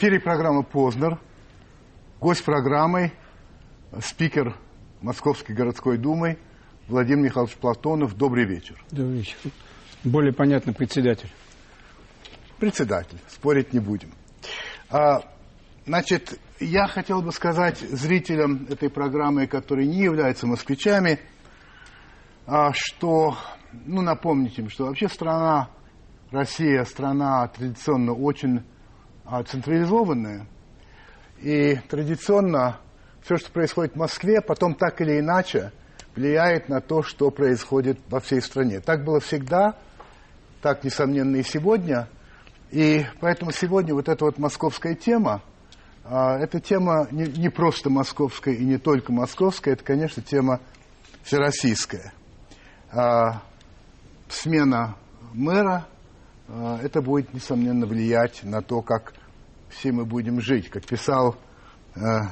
Эфире программа «Познер». Гость программы – спикер Московской городской думы Владимир Михайлович Платонов. Добрый вечер. Добрый вечер. Более понятно, председатель. Председатель, спорить не будем. А, значит, я хотел бы сказать зрителям этой программы, которые не являются москвичами, а, что, ну, напомнить им, что вообще страна, Россия, страна традиционно очень а, централизованная. И традиционно все, что происходит в Москве, потом так или иначе влияет на то, что происходит во всей стране. Так было всегда, так, несомненно, и сегодня. И поэтому сегодня вот эта вот московская тема, а, эта тема не, не просто московская и не только московская, это, конечно, тема всероссийская. А, смена мэра, а, это будет, несомненно, влиять на то, как все мы будем жить. Как писал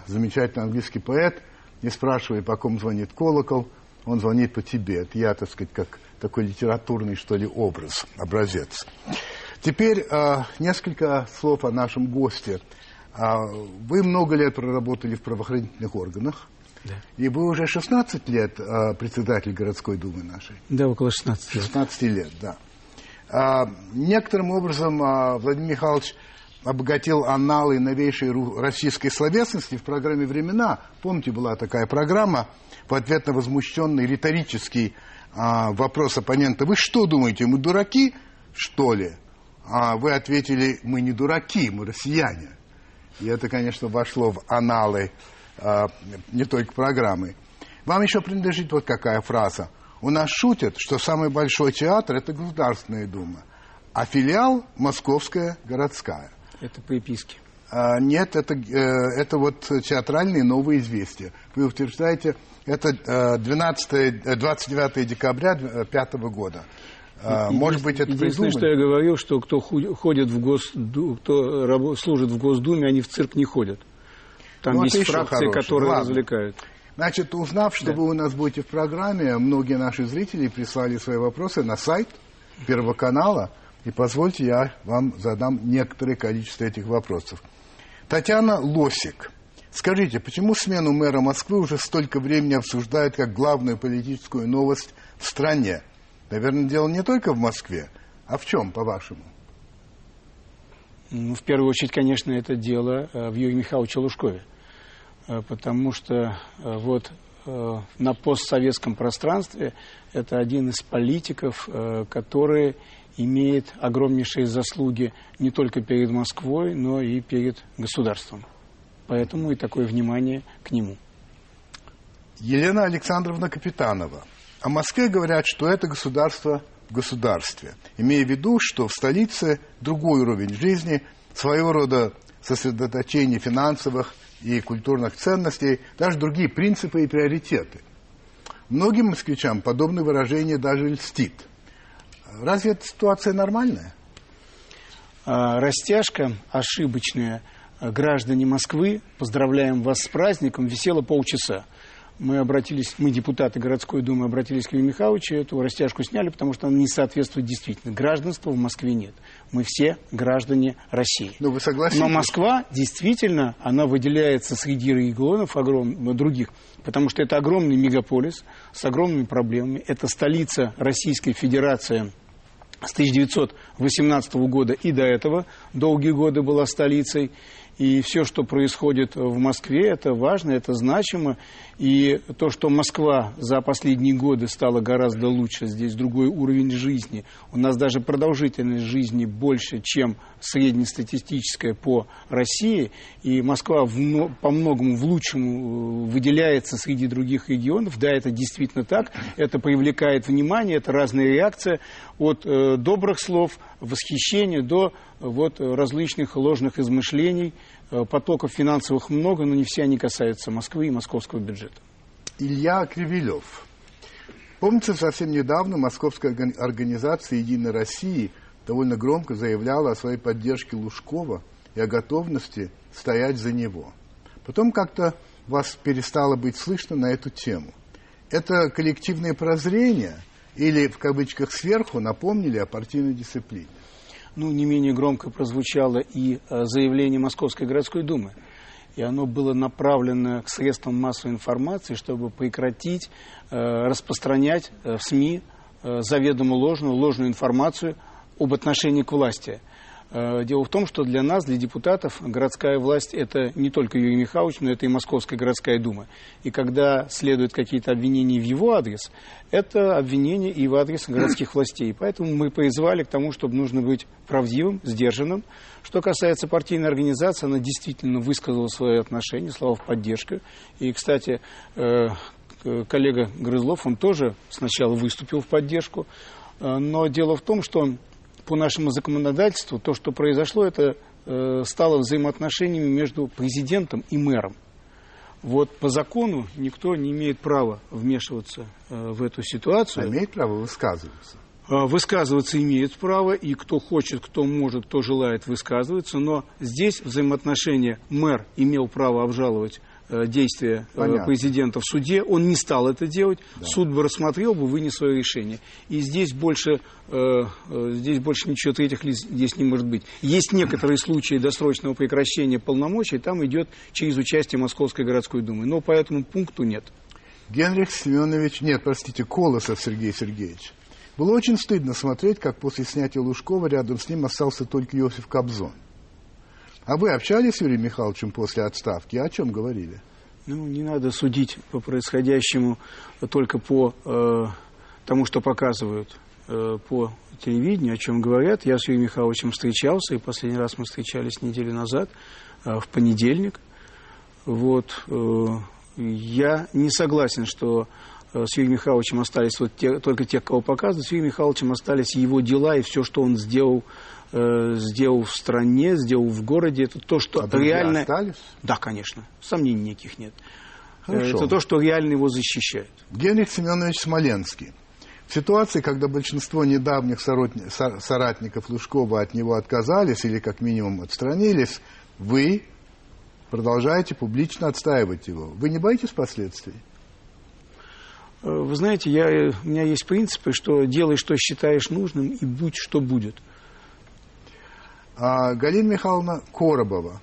замечательный английский поэт, не спрашивай, по ком звонит колокол, он звонит по тебе. Это я, так сказать, как такой литературный, что ли, образ, образец. Теперь э, несколько слов о нашем госте. Э, вы много лет проработали в правоохранительных органах. Да. И вы уже 16 лет э, председатель городской думы нашей. Да, около 16 лет. 16 лет, да. Э, некоторым образом э, Владимир Михайлович обогатил аналы новейшей российской словесности в программе «Времена». Помните, была такая программа в ответ на возмущенный риторический а, вопрос оппонента. Вы что думаете, мы дураки, что ли? А вы ответили, мы не дураки, мы россияне. И это, конечно, вошло в аналы а, не только программы. Вам еще принадлежит вот какая фраза. У нас шутят, что самый большой театр – это Государственная Дума, а филиал – Московская городская. Это приписки. А, нет, это, э, это вот театральные новые известия. Вы утверждаете, это 12, э, 29 э, декабря 2005 года. А, может быть, это Единственное, придумали? что я говорил, что кто ходит в Госду, кто служит в Госдуме, они в цирк не ходят. Там ну, есть фракции, хороший. которые Ладно. развлекают. Значит, узнав, что да. вы у нас будете в программе, многие наши зрители прислали свои вопросы на сайт Первого канала. И позвольте, я вам задам некоторое количество этих вопросов. Татьяна Лосик. Скажите, почему смену мэра Москвы уже столько времени обсуждают как главную политическую новость в стране? Наверное, дело не только в Москве. А в чем, по-вашему? Ну, в первую очередь, конечно, это дело э, в Юрии Михайловиче Лужкове. Э, потому что э, вот на постсоветском пространстве это один из политиков, который имеет огромнейшие заслуги не только перед Москвой, но и перед государством. Поэтому и такое внимание к нему. Елена Александровна Капитанова – о Москве говорят, что это государство в государстве, имея в виду, что в столице другой уровень жизни, своего рода сосредоточение финансовых и культурных ценностей, даже другие принципы и приоритеты. Многим москвичам подобное выражение даже льстит. Разве эта ситуация нормальная? А, растяжка ошибочная. Граждане Москвы, поздравляем вас с праздником, висела полчаса мы обратились, мы, депутаты городской думы, обратились к Юрию Михайловичу, эту растяжку сняли, потому что она не соответствует действительно. Гражданства в Москве нет. Мы все граждане России. Но ну, вы согласны? Но Москва действительно, она выделяется среди регионов огром... других, потому что это огромный мегаполис с огромными проблемами. Это столица Российской Федерации с 1918 года и до этого долгие годы была столицей. И все, что происходит в Москве, это важно, это значимо. И то, что Москва за последние годы стала гораздо лучше, здесь другой уровень жизни. У нас даже продолжительность жизни больше, чем среднестатистическая по России. И Москва в, по многому в лучшем э, выделяется среди других регионов. Да, это действительно так. Это привлекает внимание, это разная реакция от э, добрых слов, восхищения до вот, различных ложных измышлений. Э, потоков финансовых много, но не все они касаются Москвы и московского бюджета. Илья Кривилев. Помните, совсем недавно московская организация «Единая Россия» довольно громко заявляла о своей поддержке Лужкова и о готовности стоять за него. Потом как-то вас перестало быть слышно на эту тему. Это коллективное прозрение или, в кавычках, сверху напомнили о партийной дисциплине? Ну, не менее громко прозвучало и э, заявление Московской городской думы. И оно было направлено к средствам массовой информации, чтобы прекратить э, распространять э, в СМИ э, заведомо ложную, ложную информацию об отношении к власти. Э, дело в том, что для нас, для депутатов, городская власть – это не только Юрий Михайлович, но это и Московская городская дума. И когда следуют какие-то обвинения в его адрес, это обвинения и в адрес городских властей. Поэтому мы призвали к тому, чтобы нужно быть правдивым, сдержанным. Что касается партийной организации, она действительно высказала свое отношение, слова в поддержку. И, кстати, э, коллега Грызлов, он тоже сначала выступил в поддержку. Э, но дело в том, что по нашему законодательству то, что произошло, это э, стало взаимоотношениями между президентом и мэром. Вот по закону никто не имеет права вмешиваться э, в эту ситуацию. А имеет право высказываться. Э, высказываться имеет право, и кто хочет, кто может, кто желает высказываться, но здесь взаимоотношения мэр имел право обжаловать действия э, Понятно. президента в суде, он не стал это делать, да. суд бы рассмотрел бы, вынес свое решение. И здесь больше, э, здесь больше ничего третьих лиц здесь не может быть. Есть некоторые случаи досрочного прекращения полномочий, там идет через участие Московской городской думы, но по этому пункту нет. Генрих Семенович, нет, простите, Колосов Сергей Сергеевич. Было очень стыдно смотреть, как после снятия Лужкова рядом с ним остался только Иосиф Кобзон. А вы общались с Юрием Михайловичем после отставки? О чем говорили? Ну, не надо судить по происходящему только по э, тому, что показывают э, по телевидению, о чем говорят. Я с Юрием Михайловичем встречался, и последний раз мы встречались неделю назад, э, в понедельник. Вот, э, я не согласен, что э, с Юрием Михайловичем остались вот те, только те, кого показывают. С Юрием Михайловичем остались его дела и все, что он сделал э, сделал в стране, сделал в городе. Это то, что а реально... остались? Да, конечно. Сомнений никаких нет. Хорошо. Это то, что реально его защищает. Генрих Семенович Смоленский. В ситуации, когда большинство недавних соратников Лужкова от него отказались или как минимум отстранились, вы продолжаете публично отстаивать его. Вы не боитесь последствий? Э, вы знаете, я, у меня есть принципы, что делай, что считаешь нужным, и будь, что будет. А Галина Михайловна Коробова.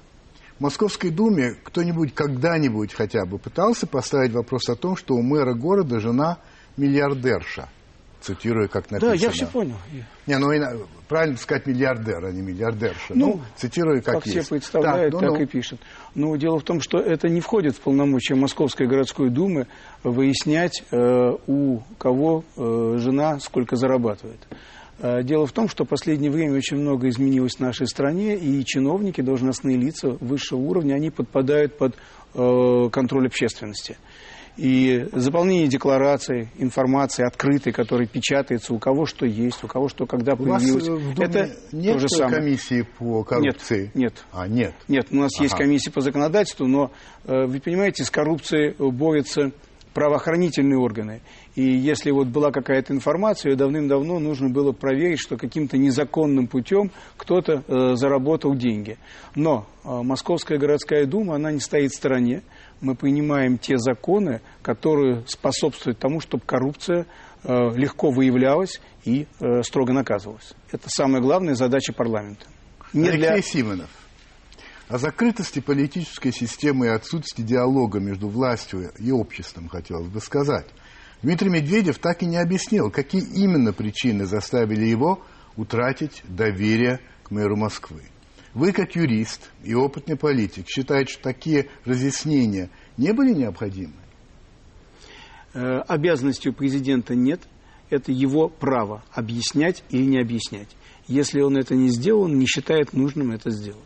В Московской Думе кто-нибудь когда-нибудь хотя бы пытался поставить вопрос о том, что у мэра города жена миллиардерша? Цитирую, как написано. Да, я все понял. Не, ну правильно сказать миллиардер, а не миллиардерша. Ну, ну цитирую, как, как есть. все представляют, так, ну, так ну. и пишут. Но дело в том, что это не входит в полномочия Московской городской думы выяснять, э, у кого э, жена сколько зарабатывает. Э, дело в том, что в последнее время очень много изменилось в нашей стране, и чиновники, должностные лица высшего уровня, они подпадают под э, контроль общественности. И заполнение декларации, информации открытой, которая печатается, у кого что есть, у кого что когда появилось. У вас это нет то же самое. комиссии по коррупции? Нет. нет. А, нет? Нет, у нас ага. есть комиссия по законодательству, но, э, вы понимаете, с коррупцией борются правоохранительные органы. И если вот была какая-то информация, ее давным-давно нужно было проверить, что каким-то незаконным путем кто-то э, заработал деньги. Но э, Московская городская дума, она не стоит в стороне. Мы принимаем те законы, которые способствуют тому, чтобы коррупция э, легко выявлялась и э, строго наказывалась. Это самая главная задача парламента. Не Алексей для... Симонов. О закрытости политической системы и отсутствии диалога между властью и обществом хотелось бы сказать. Дмитрий Медведев так и не объяснил, какие именно причины заставили его утратить доверие к мэру Москвы. Вы, как юрист и опытный политик, считаете, что такие разъяснения не были необходимы? Э, обязанностью президента нет. Это его право объяснять или не объяснять. Если он это не сделал, он не считает нужным это сделать.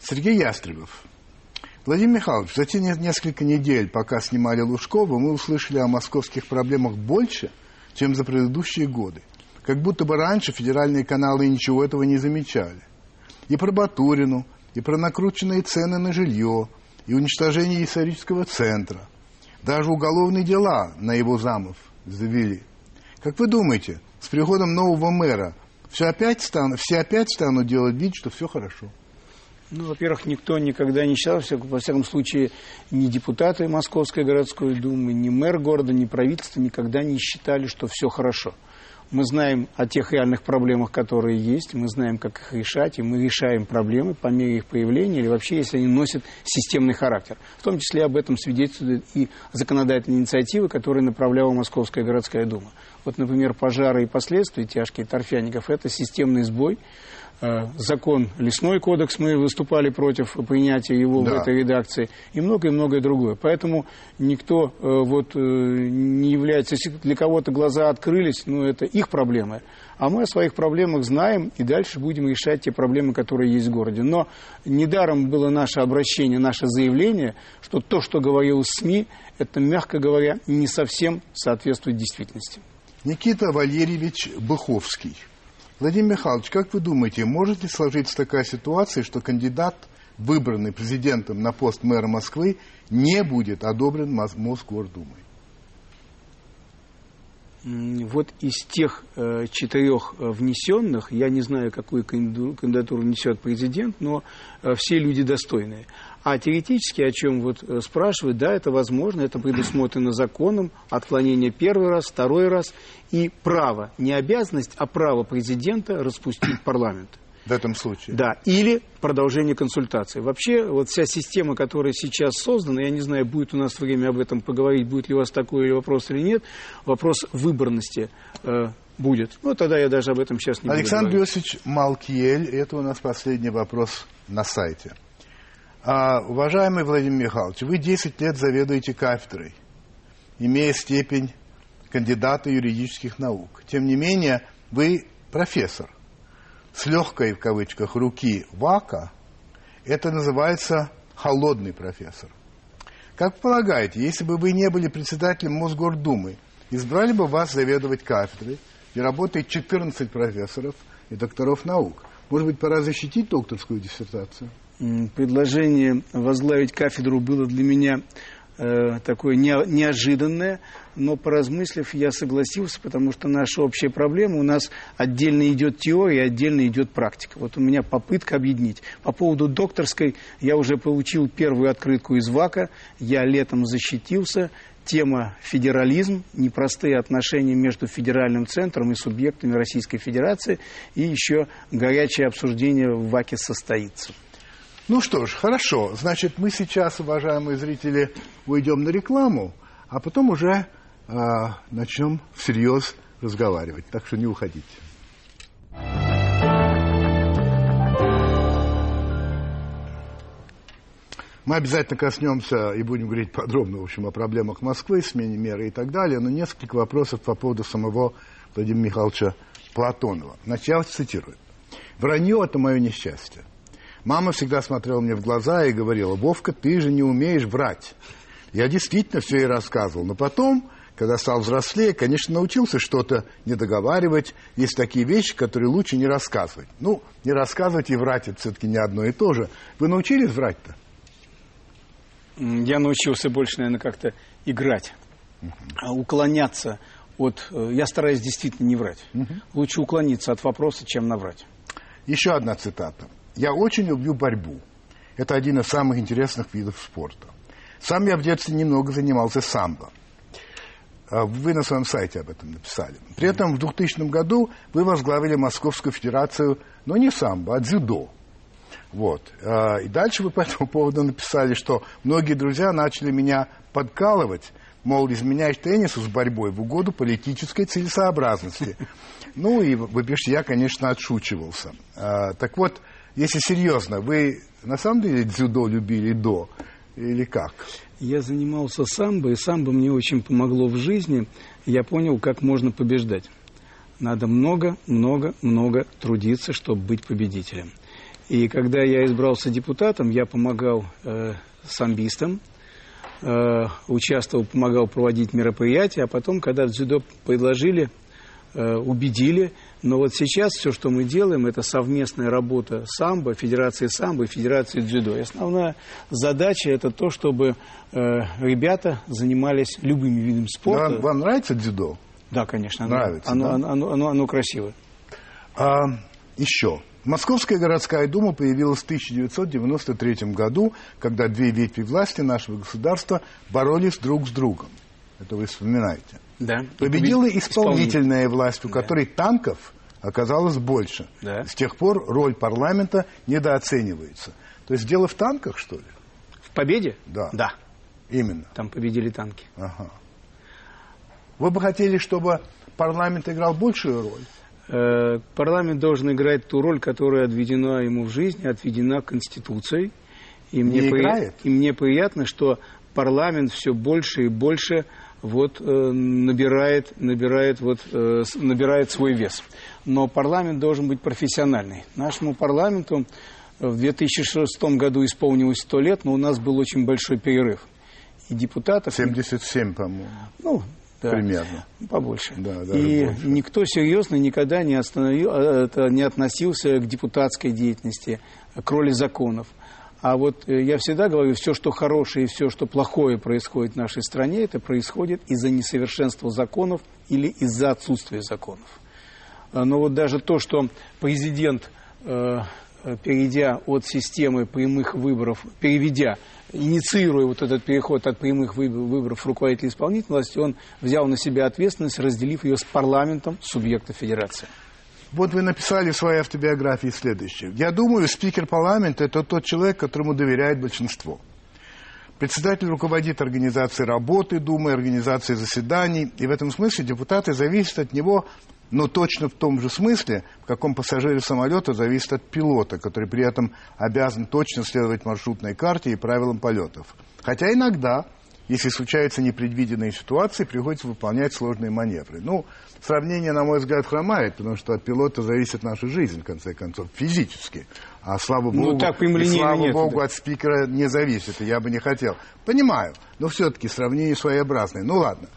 Сергей Ястребов. Владимир Михайлович, за те несколько недель, пока снимали Лужкова, мы услышали о московских проблемах больше, чем за предыдущие годы. Как будто бы раньше федеральные каналы ничего этого не замечали. И про Батурину, и про накрученные цены на жилье, и уничтожение исторического центра. Даже уголовные дела на его замов завели. Как вы думаете, с приходом нового мэра все опять станут, все опять станут делать вид, что все хорошо? Ну, во-первых, никто никогда не считал, во всяком случае, ни депутаты Московской городской думы, ни мэр города, ни правительство никогда не считали, что все хорошо. Мы знаем о тех реальных проблемах, которые есть, мы знаем, как их решать, и мы решаем проблемы по мере их появления, или вообще, если они носят системный характер. В том числе об этом свидетельствуют и законодательные инициативы, которые направляла Московская городская дума. Вот, например, пожары и последствия тяжкие торфяников – это системный сбой, закон, лесной кодекс, мы выступали против принятия его да. в этой редакции, и многое-многое другое. Поэтому никто э, вот, э, не является, если для кого-то глаза открылись, ну, это их проблемы. А мы о своих проблемах знаем и дальше будем решать те проблемы, которые есть в городе. Но недаром было наше обращение, наше заявление, что то, что говорил СМИ, это, мягко говоря, не совсем соответствует действительности. Никита Валерьевич Быховский – Владимир Михайлович, как вы думаете, может ли сложиться такая ситуация, что кандидат, выбранный президентом на пост мэра Москвы, не будет одобрен Мосгордумой? Вот из тех э, четырех э, внесенных, я не знаю, какую кандидатуру несет президент, но э, все люди достойные. А теоретически, о чем вот э, спрашивают, да, это возможно, это предусмотрено законом, отклонение первый раз, второй раз, и право, не обязанность, а право президента распустить парламент. В этом случае. Да, или продолжение консультации. Вообще, вот вся система, которая сейчас создана, я не знаю, будет у нас время об этом поговорить, будет ли у вас такой вопрос или нет, вопрос выборности э, будет. Ну, тогда я даже об этом сейчас не Александр буду говорить. Иосифович Малкиель, это у нас последний вопрос на сайте. А, уважаемый Владимир Михайлович, вы 10 лет заведуете кафедрой, имея степень кандидата юридических наук. Тем не менее, вы профессор. С легкой, в кавычках, руки ВАКа, это называется холодный профессор. Как полагаете, если бы вы не были председателем Мосгордумы, избрали бы вас заведовать кафедрой, где работает 14 профессоров и докторов наук? Может быть, пора защитить докторскую диссертацию? Предложение возглавить кафедру было для меня э, такое не, неожиданное, но поразмыслив, я согласился, потому что наша общая проблема, у нас отдельно идет теория, отдельно идет практика. Вот у меня попытка объединить. По поводу докторской, я уже получил первую открытку из ВАКа, я летом защитился, тема федерализм, непростые отношения между федеральным центром и субъектами Российской Федерации, и еще горячее обсуждение в ВАКе состоится. Ну что ж, хорошо. Значит, мы сейчас, уважаемые зрители, уйдем на рекламу, а потом уже э, начнем всерьез разговаривать. Так что не уходите. Мы обязательно коснемся и будем говорить подробно, в общем, о проблемах Москвы, смене меры и так далее, но несколько вопросов по поводу самого Владимира Михайловича Платонова. Значит, я цитирую. «Вранье – это мое несчастье. Мама всегда смотрела мне в глаза и говорила, Вовка, ты же не умеешь врать. Я действительно все ей рассказывал. Но потом, когда стал взрослее, конечно, научился что-то не договаривать. Есть такие вещи, которые лучше не рассказывать. Ну, не рассказывать и врать, это все-таки не одно и то же. Вы научились врать-то? Я научился больше, наверное, как-то играть, uh-huh. уклоняться от... Э, я стараюсь действительно не врать. Uh-huh. Лучше уклониться от вопроса, чем наврать. Еще одна цитата. Я очень люблю борьбу. Это один из самых интересных видов спорта. Сам я в детстве немного занимался самбо. А вы на своем сайте об этом написали. При этом в 2000 году вы возглавили Московскую Федерацию, но не самбо, а дзюдо. Вот. А, и дальше вы по этому поводу написали, что многие друзья начали меня подкалывать, мол, изменяешь теннису с борьбой в угоду политической целесообразности. Ну и вы пишете, я, конечно, отшучивался. А, так вот, если серьезно, вы на самом деле дзюдо любили до или как? Я занимался самбо, и самбо мне очень помогло в жизни. Я понял, как можно побеждать. Надо много, много, много трудиться, чтобы быть победителем. И когда я избрался депутатом, я помогал э, самбистам, э, участвовал, помогал проводить мероприятия, а потом, когда дзюдо предложили, э, убедили, но вот сейчас все, что мы делаем, это совместная работа самбо, Федерации самбо и Федерации дзюдо. И основная задача это то, чтобы э, ребята занимались любыми видами спорта. Вам, вам нравится дзюдо? Да, конечно. Нравится, оно, да? оно, оно, оно, оно красиво. А, еще. Московская городская дума появилась в 1993 году, когда две ветви власти нашего государства боролись друг с другом. Это вы вспоминаете. Да. Победила Побед- исполнительная власть, у Да. которой танков оказалось больше. Да. С тех пор роль парламента недооценивается. То есть дело в танках, что ли? В победе? Да. Да. Именно. Там победили танки. Ага. Вы бы хотели, чтобы парламент играл большую роль? Э, Парламент должен играть ту роль, которая отведена ему в жизни, отведена Конституцией. И мне, Не играет? и мне приятно, что парламент все больше и больше вот, э, набирает, набирает, вот, э, набирает свой вес. Но парламент должен быть профессиональный. Нашему парламенту в 2006 году исполнилось 100 лет, но у нас был очень большой перерыв. И депутатов... 77, по-моему, Ну, да. примерно. Побольше. Да, даже и больше. никто серьезно никогда не, остановил, э, не относился к депутатской деятельности, к роли законов. А вот э, я всегда говорю, все, что хорошее и все, что плохое происходит в нашей стране, это происходит из-за несовершенства законов или из-за отсутствия законов. А, Но вот даже то, что президент, э, э, перейдя от системы прямых выборов, переведя, инициируя вот этот переход от прямых выбор- выборов руководителя исполнительной власти, он взял на себя ответственность, разделив ее с парламентом субъекта федерации. Вот вы написали в своей автобиографии следующее. Я думаю, спикер парламента – это тот человек, которому доверяет большинство. Председатель руководит организацией работы Думы, организацией заседаний, и в этом смысле депутаты зависят от него, но точно в том же смысле, в каком пассажире самолета зависит от пилота, который при этом обязан точно следовать маршрутной карте и правилам полетов. Хотя иногда, если случаются непредвиденные ситуации, приходится выполнять сложные маневры. Ну, сравнение, на мой взгляд, хромает, потому что от пилота зависит наша жизнь, в конце концов, физически. А слава Ну, богу, так и слава нет, богу, да. от спикера не зависит, и я бы не хотел. Понимаю, но все-таки сравнение своеобразное. Ну ладно.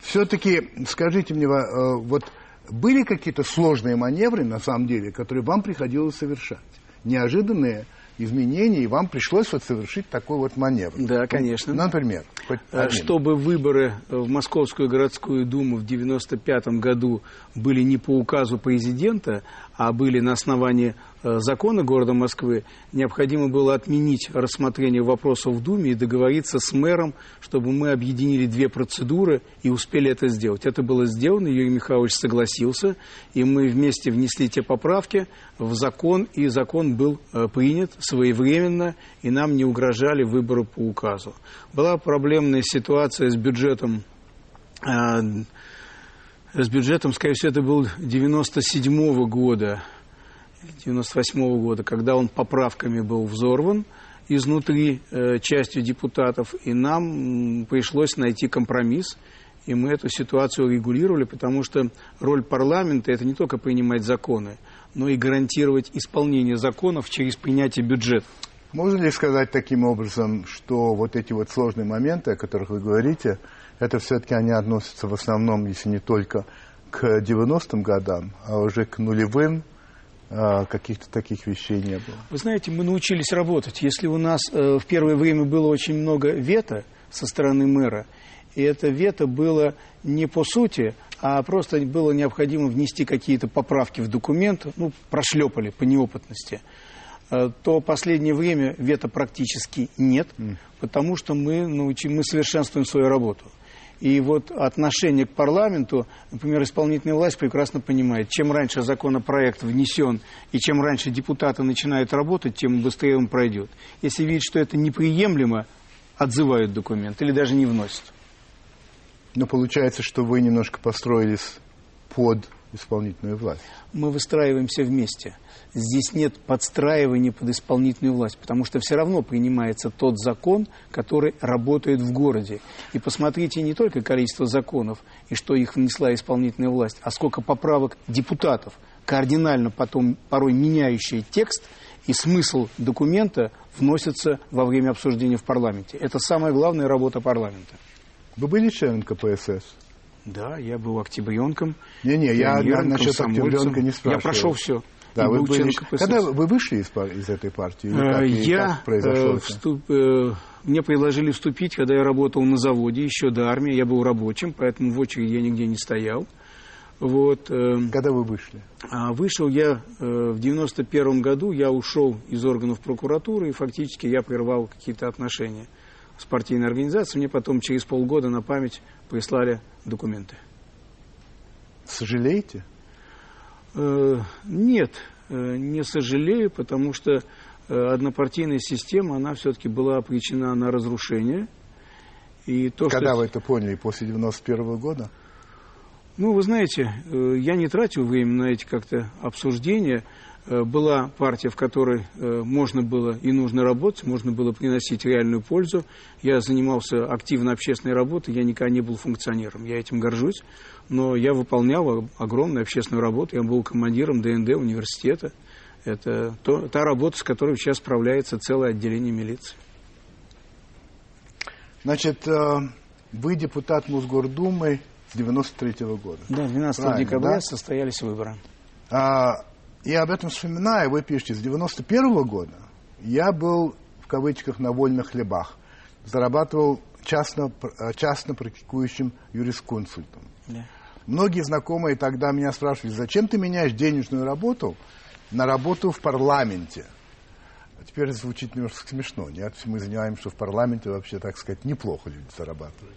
Все-таки скажите мне, э, вот были какие-то сложные маневры, на самом деле, которые вам приходилось совершать? Неожиданные изменения, и вам пришлось вот совершить такой вот маневр? Да, конечно. Ну, Например? хоть Э. Чтобы выборы в Московскую городскую думу в 1995 году были не по указу президента, а были на основании э, закона города Москвы, необходимо было отменить рассмотрение вопросов в Думе и договориться с мэром, чтобы мы объединили две процедуры и успели это сделать. Это было сделано, Юрий Михайлович согласился, и мы вместе внесли те поправки в закон, и закон был э, принят своевременно, и нам не угрожали выборы по указу. Была проблемная ситуация с бюджетом э, с бюджетом, скорее всего, это был 97 года, 98 года, когда он поправками был взорван изнутри э, частью депутатов, и нам пришлось найти компромисс, и мы эту ситуацию регулировали, потому что роль парламента – это не только принимать законы, но и гарантировать исполнение законов через принятие бюджета. Можно ли сказать таким образом, что вот эти вот сложные моменты, о которых вы говорите, это все-таки они относятся в основном, если не только к 90-м годам, а уже к нулевым, а, каких-то таких вещей не было? Вы знаете, мы научились работать. Если у нас э, в первое время было очень много вето со стороны мэра, и это вето было не по сути, а просто было необходимо внести какие-то поправки в документ, ну, прошлепали по неопытности, э, то последнее время вето практически нет, потому что мы, научи, мы совершенствуем свою работу. И вот отношение к парламенту, например, исполнительная власть прекрасно понимает, чем раньше законопроект внесен и чем раньше депутаты начинают работать, тем быстрее он пройдет. Если видят, что это неприемлемо, отзывают документ или даже не вносят. Но получается, что вы немножко построились под исполнительную власть. Мы выстраиваемся вместе. Здесь нет подстраивания под исполнительную власть, потому что все равно принимается тот закон, который работает в городе. И посмотрите не только количество законов и что их внесла исполнительная власть, а сколько поправок депутатов, кардинально потом порой меняющие текст и смысл документа вносятся во время обсуждения в парламенте. Это самая главная работа парламента. Вы были членом КПСС? Да, я был октябренком. Не-не, я насчет октябренка не спрашиваю. Я прошел все. Да, вы был были... Когда вы вышли из, из этой партии? Или Э, как, и Я как произошло э, вступ- э, мне предложили вступить, когда я работал на заводе, еще до армии. Я был рабочим, поэтому в очереди я нигде не стоял. Вот. э, Когда вы вышли? а вышел я э, в 91 году, я ушел из органов прокуратуры, и фактически я прервал какие-то отношения с партийной организацией. Мне потом через полгода на память прислали документы. Сожалеете? Э, нет, э, не сожалею, потому что э, однопартийная система, она все-таки была обречена на разрушение. И то, Когда что... вы это поняли? После 91 -го года? Ну, вы знаете, я не тратил время на эти как-то обсуждения. Была партия, в которой можно было и нужно работать, можно было приносить реальную пользу. Я занимался активно общественной работой, я никогда не был функционером, я этим горжусь но я выполнял огромную общественную работу. Я был командиром ДНД университета. Это то, та работа, с которой сейчас справляется целое отделение милиции. Значит, э, вы депутат Мосгордумы с 93 -го года. Да, 12 Правильно, декабря да? состоялись выборы. А, я об этом вспоминаю, вы пишете, с 91 -го года я был, в кавычках, на вольных хлебах. Зарабатывал частно, э, частно практикующим юрисконсультом. Да. Многие знакомые тогда меня спрашивали, зачем ты меняешь денежную работу на работу в парламенте? А теперь звучит немножко смешно, нет? Мы занимаемся, что в парламенте вообще, так сказать, неплохо люди зарабатывают.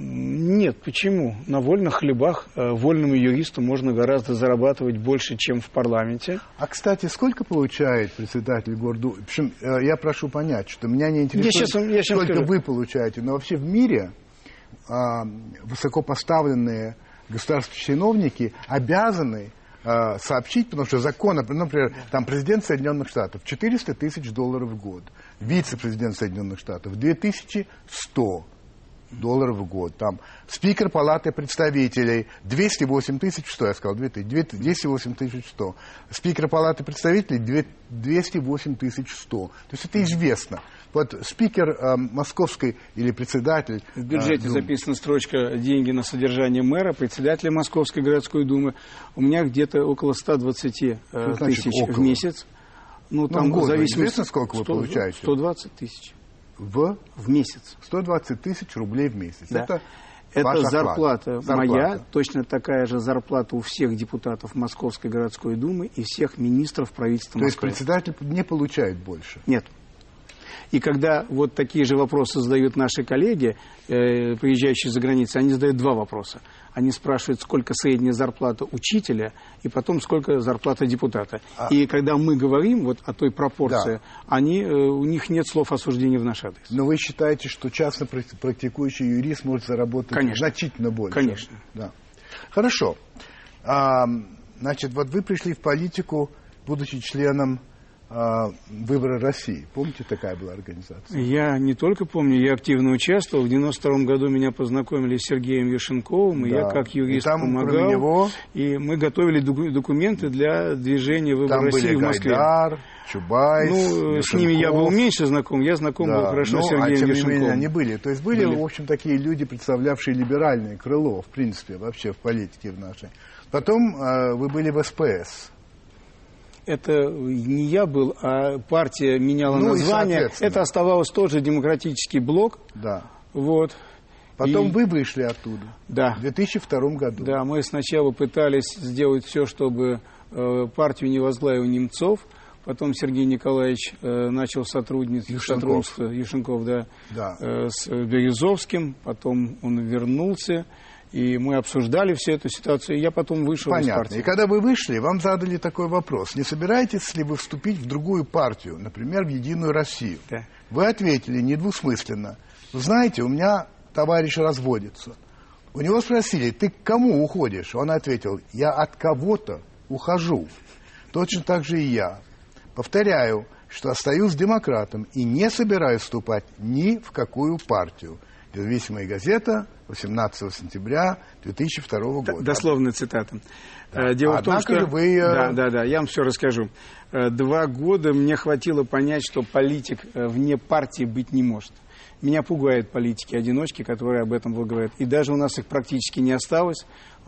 Нет, почему? На вольных хлебах э, вольному юристу можно гораздо зарабатывать больше, чем в парламенте. А, кстати, сколько получает председатель Горду? В общем, э, я прошу понять, что меня не интересует, я сейчас, я сейчас сколько скажу. вы получаете, но вообще в мире а, высокопоставленные государственные чиновники обязаны а, сообщить, потому что закон, например, там президент Соединенных Штатов 400 тысяч долларов в год, вице-президент Соединенных Штатов 2100 долларов в год. Там спикер палаты представителей 208 тысяч, что я сказал, 208 тысяч 100. Спикер палаты представителей 208 тысяч 100. То есть это известно. Вот спикер э, московской или председатель... В бюджете э, записана строчка «Деньги на содержание мэра», председателя Московской городской думы. У меня где-то около 120 э, тысяч около? в месяц. Ну, ну там в год, зависимости... известно, сколько 100, вы получаете? 120 тысяч. В? В месяц. 120 тысяч рублей в месяц. Да. Это это зарплата, зарплата моя, точно такая же зарплата у всех депутатов Московской городской думы и всех министров правительства То Москвы. То есть председатель не получает больше? Нет. И когда вот такие же вопросы задают наши коллеги, э, приезжающие за границей, они задают два вопроса. Они спрашивают, сколько средняя зарплата учителя, и потом сколько зарплата депутата. А... И когда мы говорим вот о той пропорции, да. они, э, у них нет слов осуждения в наш адрес. Но вы считаете, что частно практикующий юрист может заработать Конечно. значительно больше? Конечно. Да. Хорошо. А, значит, вот вы пришли в политику, будучи членом выборы России. Помните, такая была организация? Я не только помню, я активно участвовал. В 92 году меня познакомили с Сергеем Яшенковым, и да. я как юрист и там, помогал. Него... И мы готовили документы для движения выборов России были в Москве. Гайдар, Чубайс, Ну, с ними я был меньше знаком, я знаком да. был хорошо ну, с Сергеем а тем Юшенковым. Не менее, они были. То есть были, были, в общем, такие люди, представлявшие либеральное крыло, в принципе, вообще в политике в нашей. Потом э, вы были в СПС это не я был, а партия меняла ну, название. Это оставалось тоже демократический блок. Да. Вот. Потом и... вы вышли оттуда. Да. В 2002 году. Да, мы сначала пытались сделать все, чтобы э, партию не возглавил Немцов. Потом Сергей Николаевич э, начал сотрудничать, сотрудничество Юшенков, да, да. Э, с Березовским. Потом он вернулся. И мы обсуждали всю эту ситуацию, и я потом вышел Понятно. из партии. И когда вы вышли, вам задали такой вопрос. Не собираетесь ли вы вступить в другую партию, например, в «Единую Россию»? Да. Вы ответили недвусмысленно. Знаете, у меня товарищ разводится. У него спросили, ты к кому уходишь? Он ответил, я от кого-то ухожу. Точно так же и я. Повторяю, что остаюсь демократом и не собираюсь вступать ни в какую партию. Независимая газета, 18 сентября 2002 года. Дословная цитата. Да. Э, дело Однако в том, что... Вы... Э, да, да, да, я вам все расскажу. Э, два года мне хватило понять, что политик вне партии быть не может. Меня пугают политики-одиночки, которые об этом говорят. И даже у нас их практически не осталось.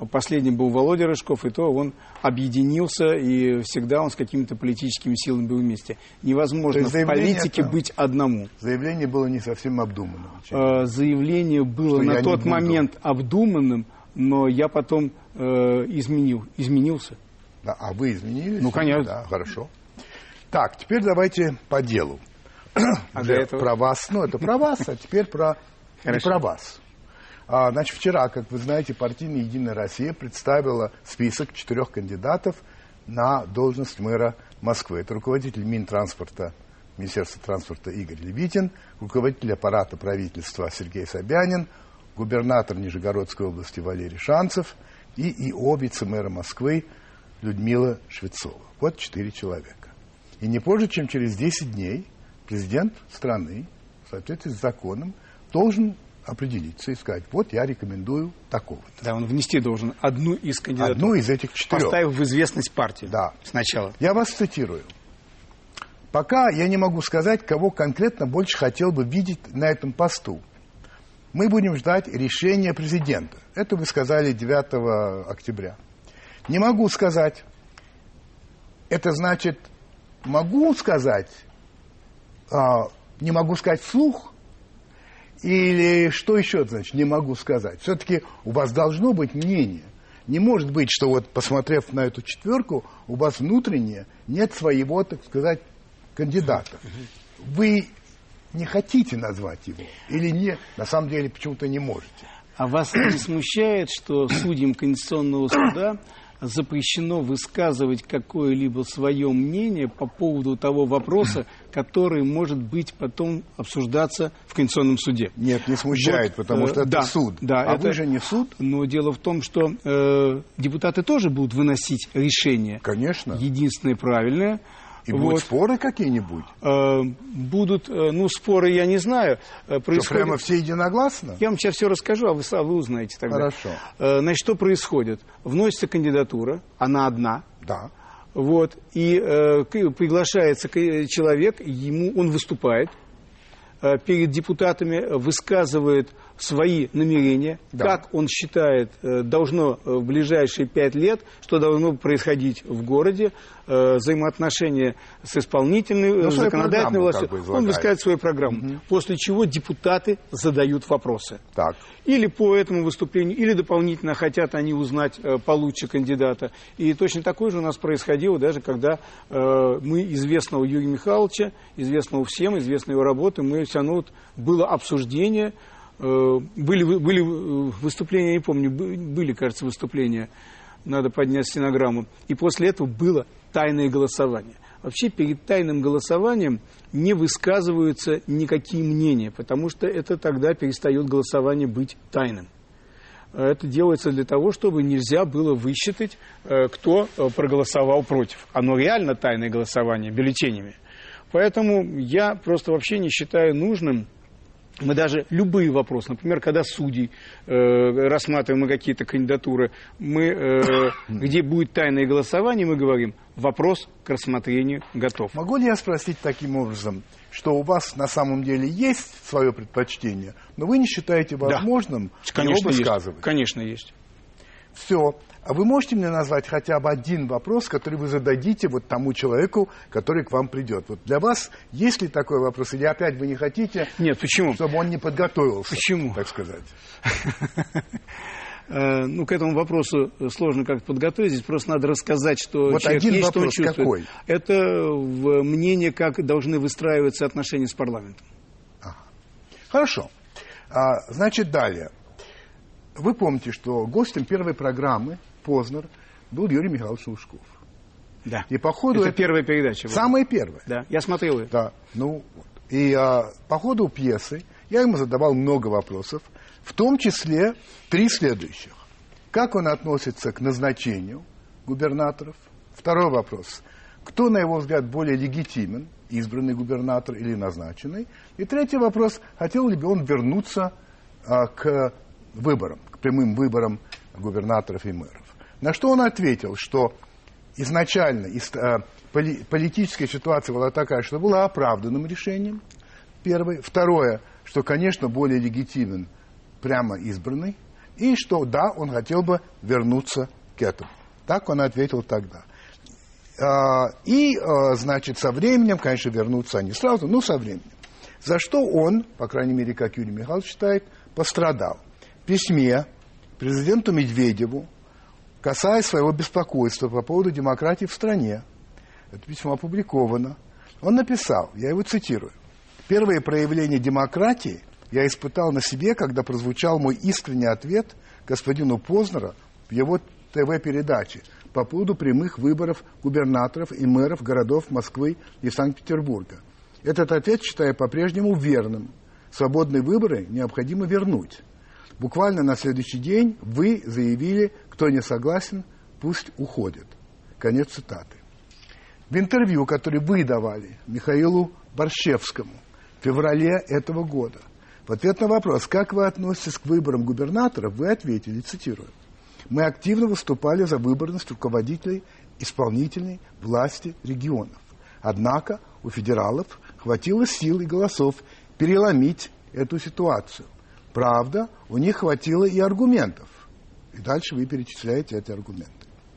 Последним был Володя Рыжков, и то он объединился, и всегда он с какими-то политическими силами был вместе. Невозможно в политике это... быть одному. Заявление было не совсем обдуманным. Э, заявление было Что на тот момент обдуманным, но я потом э, изменил, изменился. Да, а вы изменились? Ну, конечно. Да, хорошо. Так, теперь давайте по делу. А до этого? Про вас, ну, это про вас, а теперь про, про вас. А, значит, вчера, как вы знаете, партийная «Единая Россия» представила список четырех кандидатов на должность мэра Москвы. Это руководитель Минтранспорта, Министерства транспорта Игорь Левитин, руководитель аппарата правительства Сергей Собянин, губернатор Нижегородской области Валерий Шанцев и ИО вице-мэра Москвы Людмила Швецова. Вот четыре человека. И не позже, чем через 10 дней президент страны, в соответствии с законом, должен определиться и сказать, вот я рекомендую такого-то. Да, он внести должен одну из кандидатур, Одну из этих четырех. поставив в известность партии Да. сначала. Я вас цитирую. Пока я не могу сказать, кого конкретно больше хотел бы видеть на этом посту. Мы будем ждать решения президента. Это вы сказали 9 октября. Не могу сказать. Это значит, могу сказать, а, не могу сказать вслух, или что еще значит, не могу сказать. Все-таки у вас должно быть мнение. Не может быть, что вот посмотрев на эту четверку, у вас внутреннее нет своего, так сказать, кандидата. Вы не хотите назвать его или не, на самом деле почему-то не можете. А вас не смущает, что судьям Конституционного суда запрещено высказывать какое-либо свое мнение по поводу того вопроса, который может быть потом обсуждаться в Конституционном суде? Нет, не смущает, Вот, потому э, что это да, суд. да, а это- вы же не суд? Но дело в том, что э, депутаты тоже будут выносить решение. Конечно. Единственное правильное. И будут Вот. споры какие-нибудь? Э, будут, э, ну, споры я не знаю. Э, Что, происходит- прямо все единогласно? Я вам сейчас все расскажу, а вы, са- вы узнаете тогда. Хорошо. Значит, что происходит? Вносится кандидатура, она одна, Да. вот, и э, приглашается человек, ему он выступает э, перед депутатами, высказывает свои намерения, Да. как он считает э, должно э, в ближайшие пять лет, что должно происходить в городе, э, взаимоотношения с исполнительной, Ну, законодательной властью. как бы он высказывает свою программу, после чего депутаты задают вопросы Так. или по этому выступлению, или дополнительно хотят они узнать получше кандидата. И точно такое же у нас происходило даже, когда мы известного Юрия Михайловича, известного всем, известной его работы, мы все равно вот было обсуждение, были, вы- были э, выступления, я не помню, бы- были, кажется, выступления, надо поднять стенограмму. И после этого было тайное голосование. Вообще перед тайным голосованием не высказываются никакие мнения, потому что это тогда перестает голосование быть тайным. Это делается для того, чтобы нельзя было высчитать, э, кто э, проголосовал против. Оно реально тайное голосование бюллетенями. Поэтому я просто вообще не считаю нужным мы даже любые вопросы, например, когда судей э, рассматриваем какие-то кандидатуры, мы, э, где будет тайное голосование, мы говорим, вопрос к рассмотрению готов. Могу ли я спросить таким образом, что у вас на самом деле есть свое предпочтение, но вы не считаете возможным Конечно, его есть. высказывать? Конечно, есть. Все. А вы можете мне назвать хотя бы один вопрос, который вы зададите вот тому человеку, который к вам придет? Вот для вас есть ли такой вопрос, или опять вы не хотите, Нет, почему? чтобы он не подготовился? Почему? Так сказать. Э, Ну, к этому вопросу сложно как-то подготовить. Здесь просто надо рассказать, что Вот человек один есть, что он чувствует. какой? Это мнение, как должны выстраиваться отношения с парламентом. Хорошо. А, значит, далее. Вы помните, что гостем первой программы «Познер» был Юрий Михайлович Лужков. Да. И по ходу Это это- первая передача. была. Самое первое. Да, я смотрел ее. Да, ну, вот. и а, по ходу пьесы я ему задавал много вопросов, в том числе три следующих. Как он относится к назначению губернаторов? Второй вопрос. Кто, на его взгляд, более легитимен, избранный губернатор или назначенный? И третий вопрос. Хотел ли бы он вернуться а, к выборам, к прямым выборам губернаторов и мэров? На что он ответил, что изначально ис- э, поли- политическая ситуация была такая, что была оправданным решением. Первое. Второе, что, конечно, более легитимен прямо избранный. И что, да, он хотел бы вернуться к этому. Так он ответил тогда. А, И, а, значит, со временем, конечно, вернутся они сразу, но со временем. За что он, по крайней мере, как Юрий Михайлович считает, пострадал. Письме президенту Медведеву, касаясь своего беспокойства по поводу демократии в стране, это письмо опубликовано, он написал, я его цитирую, Первые проявления демократии я испытал на себе, когда прозвучал мой искренний ответ господину Познера в его ТВ-передаче по поводу прямых выборов губернаторов и мэров городов Москвы и Санкт-Петербурга. Этот ответ считаю по-прежнему верным. Свободные выборы необходимо вернуть. Буквально на следующий день вы заявили, кто не согласен, пусть уходит. Конец цитаты. В интервью, которое вы давали Михаилу Борщевскому в феврале этого года, в ответ на вопрос, как вы относитесь к выборам губернаторов, вы ответили, цитирую, «Мы активно выступали за выборность руководителей исполнительной власти регионов. Однако у федералов хватило сил и голосов переломить эту ситуацию. Правда, у них хватило и аргументов. И дальше вы перечисляете эти аргументы.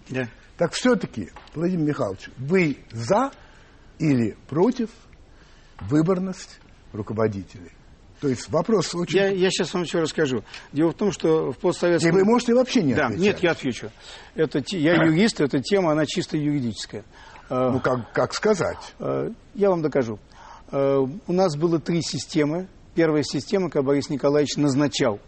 Да. Так все-таки, Владимир Михайлович, вы за или против выборность руководителей? То есть вопрос очень... Я, я сейчас вам все расскажу. Дело в том, что в постсоветском... И вы можете вообще не Да, отвечать. нет, я отвечу. Это, я юрист, эта тема, она чисто юридическая. Ну, как, как сказать? Э, Я вам докажу. Э, У нас было три системы. Первая система, когда Борис Николаевич назначал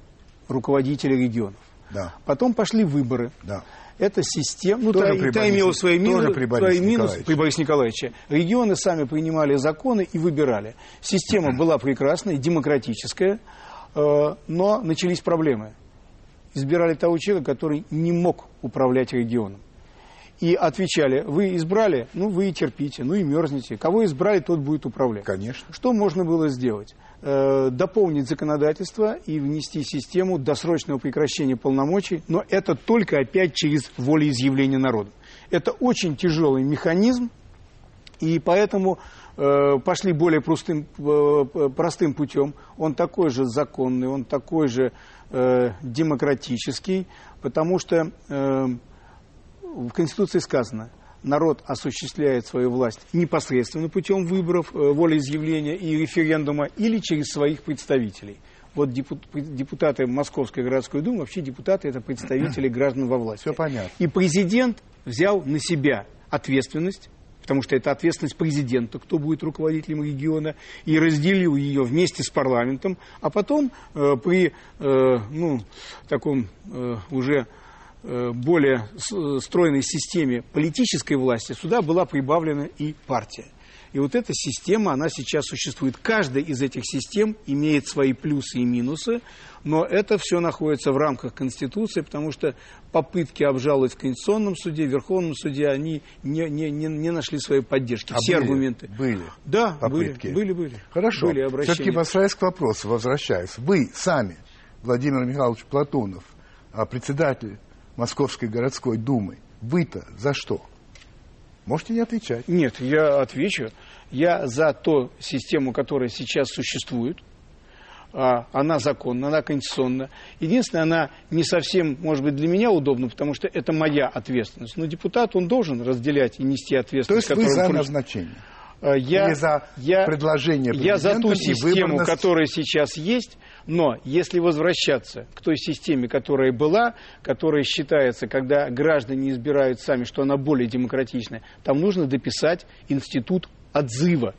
руководителей регионов. Да, Потом пошли выборы. да. Эта система, ну, та, при та имела свои минусы, при свои минусы при Борисе Николаевиче. Регионы сами принимали законы и выбирали. Система была прекрасная, демократическая, э, но начались проблемы. Избирали того человека, который не мог управлять регионом. И отвечали, вы избрали, ну вы и терпите, ну и мерзнете. Кого избрали, тот будет управлять. Конечно. Что можно было сделать? Э, дополнить законодательство и внести систему досрочного прекращения полномочий, но это только опять через волеизъявление народа. Это очень тяжелый механизм, и поэтому э, пошли более простым, э, простым путем. Он такой же законный, он такой же демократический, потому что в Конституции сказано, народ осуществляет свою власть непосредственно путем выборов, э, волеизъявления и референдума или через своих представителей. Вот депу- депутаты Московской городской думы, вообще депутаты это представители граждан во власти. Все понятно. И президент взял на себя ответственность, потому что это ответственность президента, кто будет руководителем региона, и разделил ее вместе с парламентом, а потом э, при э, ну, таком э, уже более с- стройной системе политической власти сюда была прибавлена и партия. И вот эта система, она сейчас существует. Каждая из этих систем имеет свои плюсы и минусы, но это все находится в рамках Конституции, потому что попытки обжаловать в Конституционном суде, в Верховном суде, они не, не, не, не нашли своей поддержки. А Все были? аргументы. Были. Да, попытки? были, были, были. Хорошо. Были обращения. Все-таки возвращаясь к вопросу, возвращаюсь. Вы сами, Владимир Михайлович Платонов, а, председатель Московской городской думы, вы-то за что? Можете не отвечать. Нет, я отвечу. Я за ту систему, которая сейчас существует. А, Она законна, она конституционна. Единственное, она не совсем, может быть, для меня удобна, потому что это моя ответственность. Но депутат, он должен разделять и нести То ответственность. есть вы за он просит. назначение? А, Я, Или за я, предложение я за ту систему, выборность? которая сейчас есть, но если возвращаться к той системе, которая была, которая считается, когда граждане избирают сами, что она более демократичная, там нужно дописать институт отзыва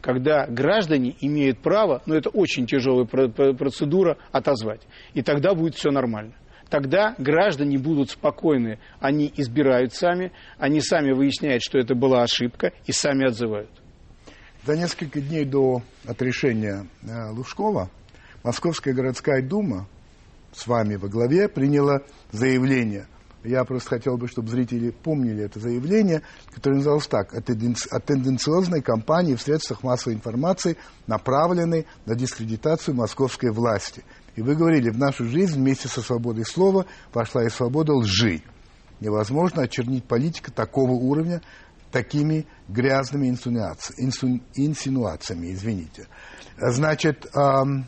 когда граждане имеют право, но это очень тяжелая про- про- процедура, отозвать. И тогда будет все нормально. Тогда граждане будут спокойны, они избирают сами, они сами выясняют, что это была ошибка, и сами отзывают. За несколько дней до отрешения э, Лужкова Московская городская дума с вами во главе приняла заявление. Я просто хотел бы, чтобы зрители помнили это заявление, которое называлось так. О тенден- о тенденциозной кампании в средствах массовой информации, направленной на дискредитацию московской власти. И вы говорили, в нашу жизнь вместе со свободой слова вошла и свобода лжи. Невозможно очернить политика такого уровня такими грязными инсинуаци- инсу- инсинуациями. Извините. Значит, ам,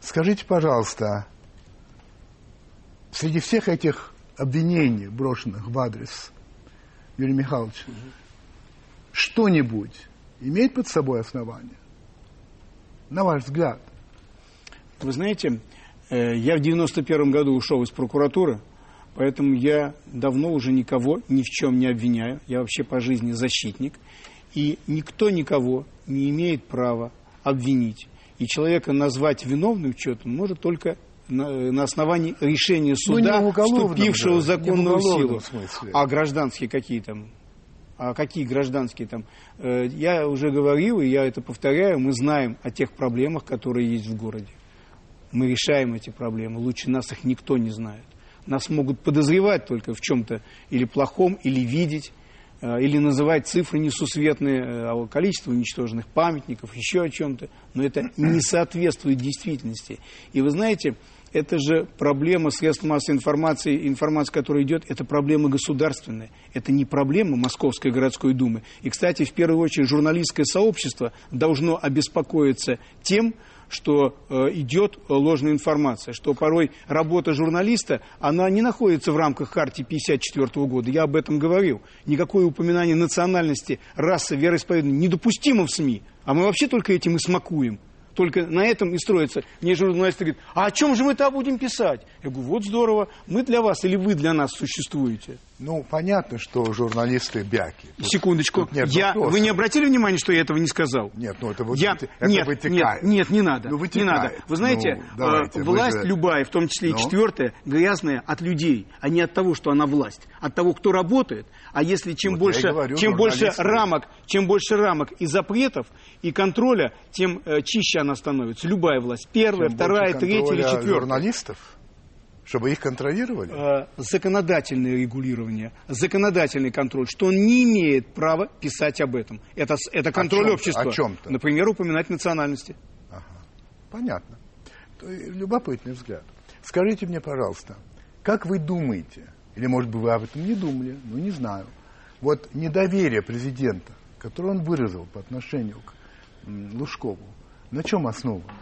скажите, пожалуйста, среди всех этих обвинений, брошенных в адрес Юрия Михайловича, что-нибудь имеет под собой основание? На ваш взгляд? Вы знаете, э, я в 91 году ушел из прокуратуры, поэтому я давно уже никого ни в чем не обвиняю. Я вообще по жизни защитник. И никто никого не имеет права обвинить. И человека назвать виновным в чем-то может только на, на основании решения ну, суда, ну, вступившего в законную силу. Смысле. А гражданские какие там? А какие гражданские там? Э, я уже говорил, и я это повторяю, мы знаем о тех проблемах, которые есть в городе. Мы решаем эти проблемы. Лучше нас их никто не знает. Нас могут подозревать только в чем-то или плохом, или видеть, э, или называть цифры несусветные, э, о количестве уничтоженных памятников, еще о чем-то. Но это не соответствует действительности. И вы знаете, это же проблема средств массовой информации, информация, которая идет, это проблема государственная. Это не проблема Московской городской думы. И, кстати, в первую очередь журналистское сообщество должно обеспокоиться тем, что э, идет ложная информация, что порой работа журналиста, она не находится в рамках карты 1954 года. Я об этом говорил. Никакое упоминание национальности, расы, вероисповедания недопустимо в СМИ. А мы вообще только этим и смакуем только на этом и строится. Мне журналист говорит, а о чем же мы тогда будем писать? Я говорю, вот здорово, мы для вас или вы для нас существуете? Ну, понятно, что журналисты бяки. Тут, Секундочку. Тут нет я, вы не обратили внимания, что я этого не сказал? Нет, ну это, вот, я, это нет, вытекает. Нет, нет, не надо. Ну, вытекает. Не надо. Вы знаете, ну, давайте, власть вы... любая, в том числе и ну? четвертая, грязная от людей, а не от того, что она власть. От того, кто работает. А если чем вот больше, говорю, чем больше рамок, чем больше рамок и запретов, и контроля, тем э, чище она становится. Любая власть. Первая, чем вторая, третья или четвертая. журналистов? Чтобы их контролировали? Э, законодательное регулирование, законодательный контроль, что он не имеет права писать об этом. Это, это контроль о общества. О чем-то? Например, упоминать национальности. Ага. Понятно. Любопытный взгляд. Скажите мне, пожалуйста, как вы думаете, или, может быть, вы об этом не думали, ну, не знаю, вот недоверие президента, которое он выразил по отношению к Лужкову, на чем основано?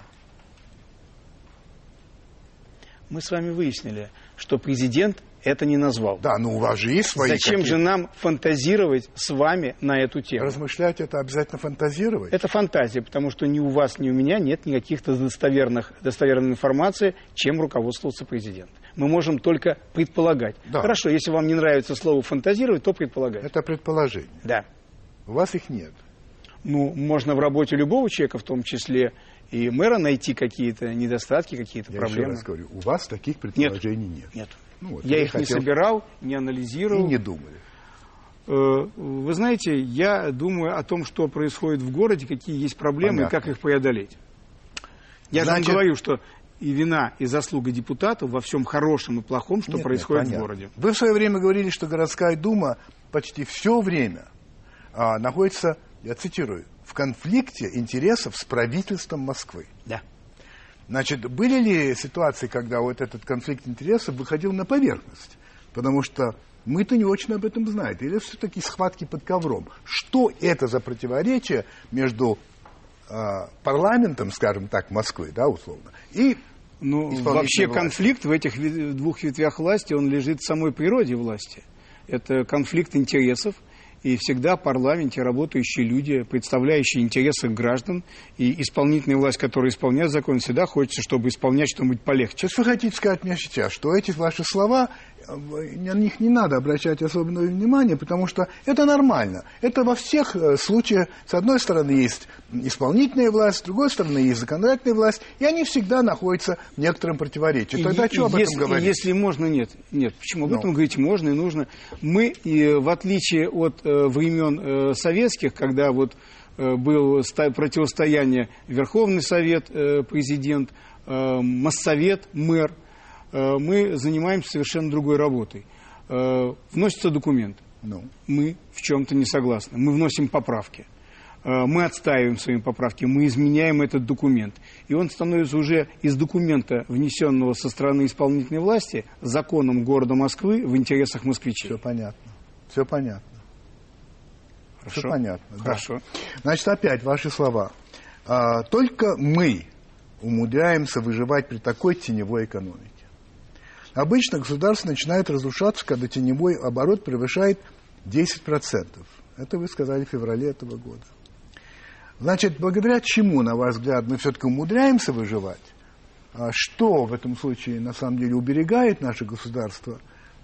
Мы с вами выяснили, что президент это не назвал. Да, но у вас же есть свои Зачем же нам фантазировать с вами на эту тему? Размышлять это обязательно фантазировать? Это фантазия, потому что ни у вас, ни у меня нет никаких достоверных, достоверной информации, чем руководствовался президент. Мы можем только предполагать. Да. Хорошо, если вам не нравится слово фантазировать, то предполагать. Это предположение. Да. У вас их нет. Ну, можно в работе любого человека, в том числе и мэра найти какие-то недостатки, какие-то Я проблемы. Я раз говорю, у вас таких предположений нет. Нет. нет. Ну, вот, я их хотел... не собирал, не анализировал. И не думали. Э, вы знаете, я думаю о том, что происходит в городе, какие есть проблемы Понятно. и как их преодолеть. Я Значит... же говорю, что и вина, и заслуга депутатов во всем хорошем и плохом, что нет, происходит нет, в городе. Вы в свое время говорили, что городская дума почти все время а, находится, я цитирую, в конфликте интересов с правительством Москвы. Да. Значит, были ли ситуации, когда вот этот конфликт интересов выходил на поверхность? Потому что мы-то не очень об этом знаем. Или все-таки схватки под ковром? Что это за противоречие между э, парламентом, скажем так, Москвы, да, условно, и ну, вообще власти? конфликт в этих двух ветвях власти, он лежит в самой природе власти. Это конфликт интересов, и всегда в парламенте работающие люди, представляющие интересы граждан, и исполнительная власть, которая исполняет закон, всегда хочется, чтобы исполнять что-нибудь полегче. Сейчас вы хотите сказать мне сейчас, что эти ваши слова на них не надо обращать особенное внимание, потому что это нормально. Это во всех э, случаях, с одной стороны, есть исполнительная власть, с другой стороны, есть законодательная власть, и они всегда находятся в некотором противоречии. Тогда и, что об если, этом говорить? Если можно, нет. Нет, почему? Об ну. этом говорить можно и нужно. Мы, и, в отличие от э, времен э, советских, когда вот э, было противостояние Верховный Совет, э, президент, э, Моссовет, мэр, Э, мы занимаемся совершенно другой работой. Э, вносится документ. Ну. Мы в чем-то не согласны. Мы вносим поправки. Э, мы отстаиваем свои поправки, мы изменяем этот документ. И он становится уже из документа, внесенного со стороны исполнительной власти, законом города Москвы в интересах москвичей. Все понятно. Все понятно. Хорошо. Все понятно. Хорошо. Да. Значит, опять ваши слова. А, только мы умудряемся выживать при такой теневой экономике. Обычно государство начинает разрушаться, когда теневой оборот превышает 10%. Это вы сказали в феврале этого года. Значит, благодаря чему, на ваш взгляд, мы все-таки умудряемся выживать? А что в этом случае, на самом деле, уберегает наше государство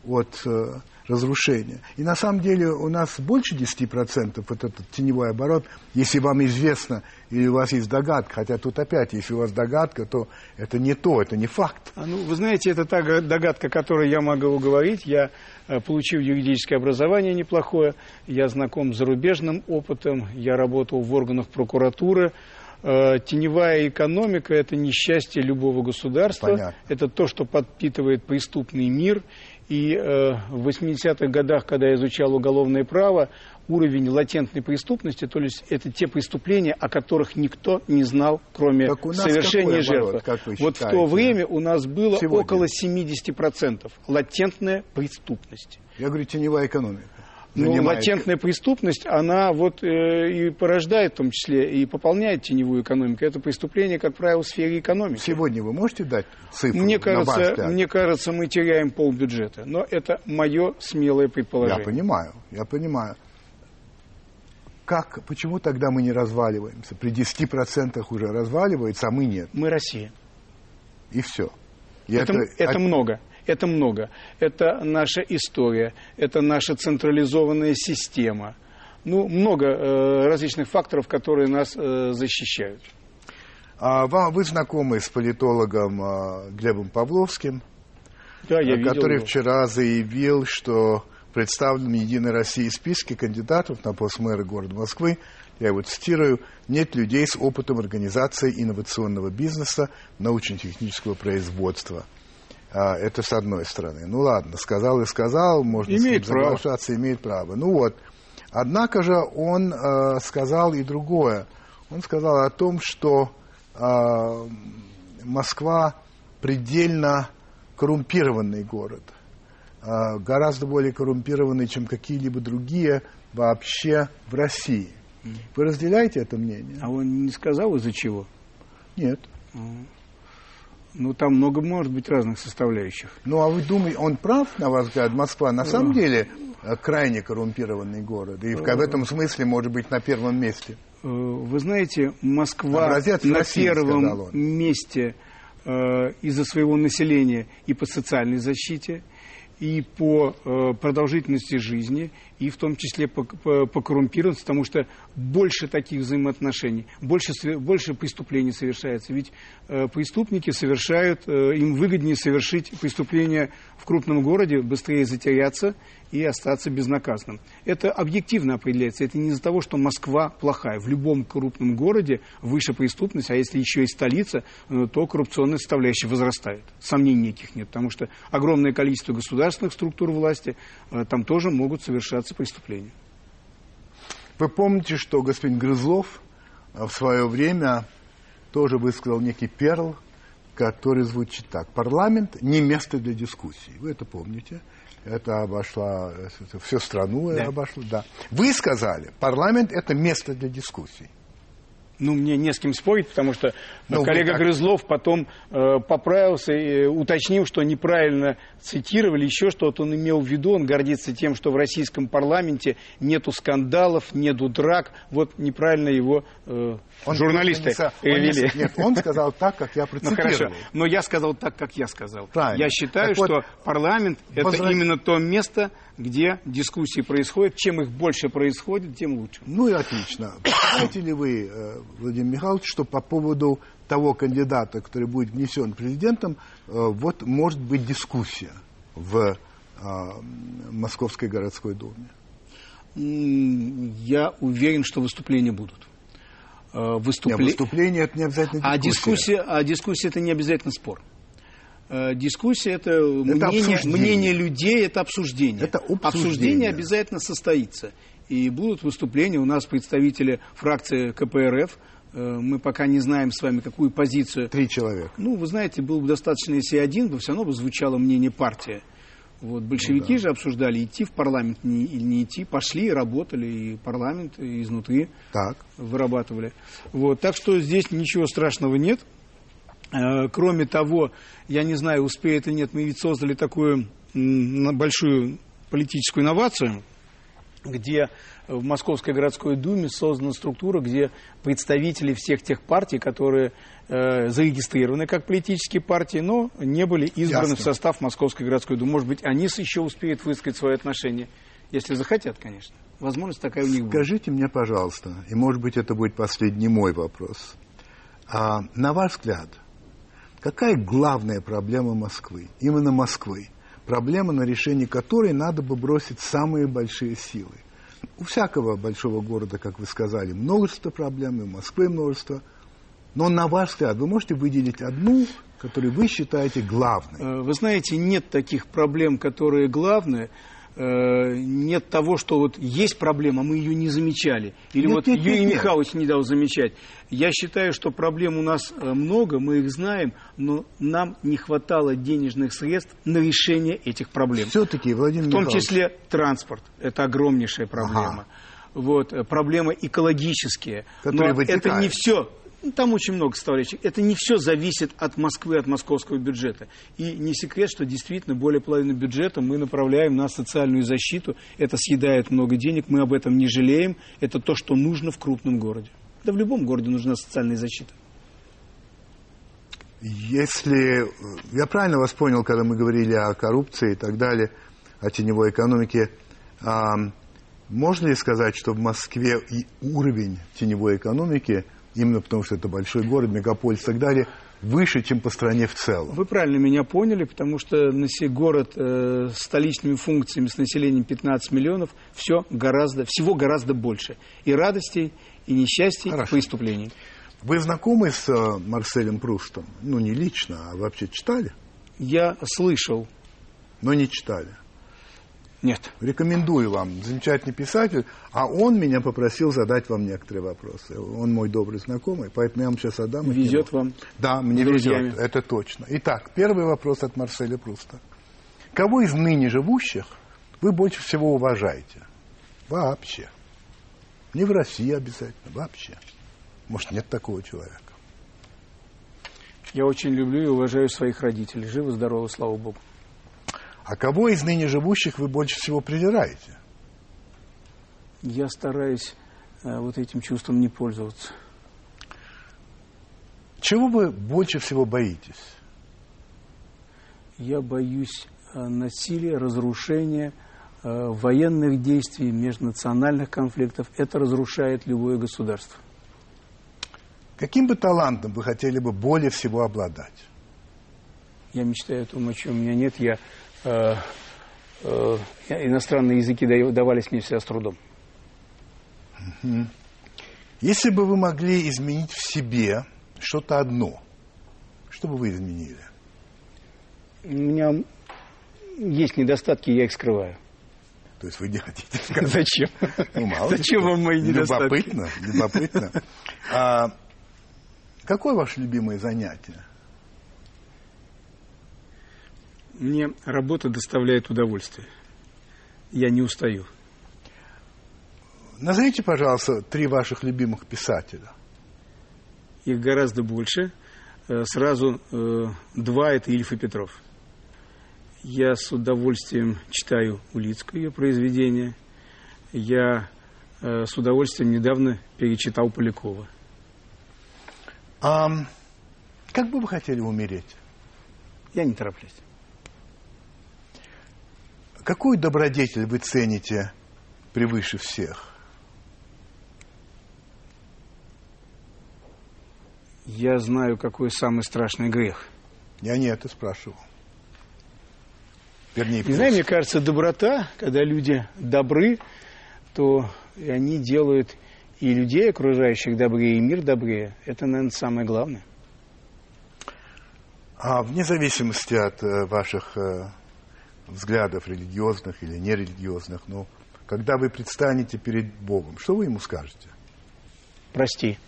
от э, разрушения. И на самом деле у нас больше 10% вот этот теневой оборот, если вам известно или у вас есть догадка, хотя тут опять, если у вас догадка, то это не то, это не факт. А, ну, вы знаете, это та догадка, которую я могу говорить. Я э, получил юридическое образование неплохое, я знаком с зарубежным опытом, я работал в органах прокуратуры, Э, теневая экономика – это несчастье любого государства. Понятно. Это то, что подпитывает преступный мир. И э, в 80-х годах, когда я изучал уголовное право, уровень латентной преступности, то есть это те преступления, о которых никто не знал, кроме совершения жертвы. Вот в то время у нас было Сегодня. около 70% латентная преступность. Я говорю, теневая экономика. Ну, латентная преступность, она вот э, и порождает, в том числе, и пополняет теневую экономику. Это преступление, как правило, в сфере экономики. Сегодня вы можете дать цифру? Мне кажется, мне кажется, мы теряем полбюджета. Но это мое смелое предположение. Я понимаю, я понимаю. Как, почему тогда мы не разваливаемся? При 10% уже разваливается, а мы нет. Мы Россия. И все. И это, это, это много. Это много. Это наша история, это наша централизованная система. Ну, много э, различных факторов, которые нас э, защищают. А вам, вы знакомы с политологом э, Глебом Павловским, да, я который его. вчера заявил, что представлен в Единой России списке кандидатов на пост мэра города Москвы, я его цитирую, нет людей с опытом организации инновационного бизнеса, научно-технического производства. А, это с одной стороны. Ну ладно, сказал и сказал, можно имеет с ним соглашаться, право. имеет право. Ну вот. Однако же он э, сказал и другое. Он сказал о том, что э, Москва предельно коррумпированный город. Э, гораздо более коррумпированный, чем какие-либо другие вообще в России. Вы разделяете это мнение? А он не сказал из-за чего? Нет. Ну, там много может быть разных составляющих. Ну, а вы думаете, он прав, на ваш взгляд, Москва на самом ну. деле э, крайне коррумпированный город? И в, в этом смысле может быть на первом месте? Э, вы знаете, Москва Образец на России, первом месте э, из-за своего населения и по социальной защите, и по э, продолжительности жизни, и в том числе по, потому что больше таких взаимоотношений, больше, больше преступлений совершается. Ведь э, преступники совершают, э, им выгоднее совершить преступление в крупном городе, быстрее затеряться и остаться безнаказанным. Это объективно определяется. Это не из-за того, что Москва плохая. В любом крупном городе выше преступность, а если еще и столица, э, то коррупционная составляющая возрастает. Сомнений никаких нет, потому что огромное количество государственных структур власти там тоже могут совершаться преступления. Вы помните, что господин Грызлов э, в свое время тоже высказал некий перл, который звучит так. Парламент не место для дискуссий. Вы это помните? это обошла, это всю страну да. обошло, да. Вы сказали, парламент это место для дискуссий. Ну, мне не с кем спорить, потому что ну, коллега так... Грызлов потом э, поправился и уточнил, что неправильно цитировали, еще что-то он имел в виду, он гордится тем, что в российском парламенте нету скандалов, нету драк, вот неправильно его э, он журналисты не, он не, Нет, он сказал так, как я процитировал. Ну, хорошо, но я сказал так, как я сказал. Правильно. Я считаю, так что вот, парламент это именно то место, где дискуссии происходят. Чем их больше происходит, тем лучше. Ну и отлично. Знаете ли вы, э, Владимир Михайлович, что по поводу того кандидата, который будет внесен президентом, э, вот может быть дискуссия в э, Московской городской думе? Я уверен, что выступления будут. Выступле... Нет, выступление это не обязательно дискуссия. А дискуссия, а дискуссия это не обязательно спор. Дискуссия это, это мнение, мнение людей, это обсуждение. Это обсуждение. обсуждение обязательно состоится. И будут выступления у нас представители фракции КПРФ. Э, мы пока не знаем с вами, какую позицию. Три человека. Ну, вы знаете, было бы достаточно, если один, то все равно бы звучало мнение партии. Вот, большевики ну, да. же обсуждали, идти в парламент не, или не идти. Пошли, работали, и парламент и изнутри так. вырабатывали. Вот, так что здесь ничего страшного нет. Э, кроме того, я не знаю, успеет или нет, мы ведь создали такую большую политическую инновацию. где в Московской городской думе создана структура, где представители всех тех партий, которые э, зарегистрированы как политические партии, но не были избраны Ясно. в состав Московской городской думы. Может быть, они еще успеют высказать свое отношение, если захотят, конечно. Возможность такая у них будет. Скажите мне, пожалуйста, и может быть это будет последний мой вопрос. А, на ваш взгляд, какая главная проблема Москвы, именно Москвы? Проблема, на решение которой надо бы бросить самые большие силы. У всякого большого города, как вы сказали, множество проблем, и у Москвы множество. Но на ваш взгляд, вы можете выделить одну, которую вы считаете главной? Э, вы знаете, нет таких проблем, которые главные. Э, нет того, что вот есть проблема, мы ее не замечали. Или нет, вот нет, Юрий нет, Михайлович не дал замечать. Я считаю, что проблем у нас э, много, мы их знаем, но нам не хватало денежных средств на решение этих проблем. Все-таки, Владимир В том Михайлович. числе транспорт. Это огромнейшая проблема. Ага. Вот, э, проблемы экологические. Которые но вытекают. это не все ну, там очень много составляющих. Это не все зависит от Москвы, от московского бюджета. И не секрет, что действительно более половины бюджета мы направляем на социальную защиту. Это съедает много денег, мы об этом не жалеем. Это то, что нужно в крупном городе. Да в любом городе нужна социальная защита. Если я правильно вас понял, когда мы говорили о коррупции и так далее, о теневой экономике, можно ли сказать, что в Москве и уровень теневой экономики именно потому что это большой город, мегаполис и так далее, выше, чем по стране в целом. Вы правильно меня поняли, потому что город э, с столичными функциями, с населением 15 миллионов, все гораздо, всего гораздо больше. И радостей, и несчастий, Хорошо. и преступлений. Вы знакомы с э, Марселем Прустом? Ну, не лично, а вообще читали? Я слышал. Но не читали? Нет. Рекомендую вам. Замечательный писатель. А он меня попросил задать вам некоторые вопросы. Он мой добрый знакомый, поэтому я вам сейчас отдам. Везет вам. Да, мне везет. Это точно. Итак, первый вопрос от Марселя Пруста. Кого из ныне живущих вы больше всего уважаете? Вообще. Не в России обязательно, вообще. Может, нет такого человека. Я очень люблю и уважаю своих родителей. Живы, здоровы, слава Богу. А кого из ныне живущих вы больше всего презираете? Я стараюсь э, вот этим чувством не пользоваться. Чего вы больше всего боитесь? Я боюсь э, насилия, разрушения, э, военных действий, межнациональных конфликтов. Это разрушает любое государство. Каким бы талантом вы хотели бы более всего обладать? Я мечтаю о том, о чем у меня нет. Я иностранные языки давались мне всегда с трудом. Если бы вы могли изменить в себе что-то одно, что бы вы изменили? У меня есть недостатки, я их скрываю. То есть вы не хотите сказать? Зачем? Ну, мало Зачем вам мои недостатки? Любопытно, любопытно. А, какое ваше любимое занятие? Мне работа доставляет удовольствие. Я не устаю. Назовите, пожалуйста, три ваших любимых писателя. Их гораздо больше. Э, сразу э, два – это Ильф и Петров. Я с удовольствием читаю Улицкое ее произведение. Я э, с удовольствием недавно перечитал Полякова. А как бы вы хотели умереть? Я не тороплюсь. Какую добродетель вы цените превыше всех? Я знаю, какой самый страшный грех. Я не это спрашивал. Вернее, не знаю, мне кажется, доброта, когда люди добры, то и они делают и людей окружающих добрее, и мир добрее. Это, наверное, самое главное. А вне зависимости от э, ваших э, взглядов религиозных или нерелигиозных, но когда вы предстанете перед Богом, что вы ему скажете? Прости.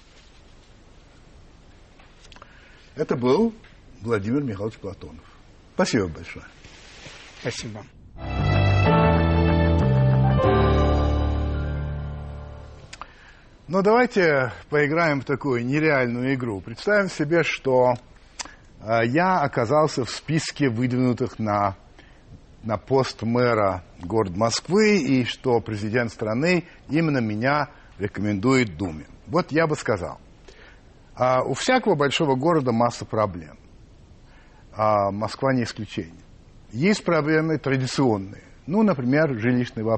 Это был Владимир Михайлович Платонов. Спасибо большое. Спасибо. Но давайте поиграем в такую нереальную игру. Представим себе, что э, я оказался в списке выдвинутых на на пост мэра города Москвы и что президент страны именно меня рекомендует Думе. Вот я бы сказал. А у всякого большого города масса проблем. А Москва не исключение. Есть проблемы традиционные. Ну, например, жилищный вопрос.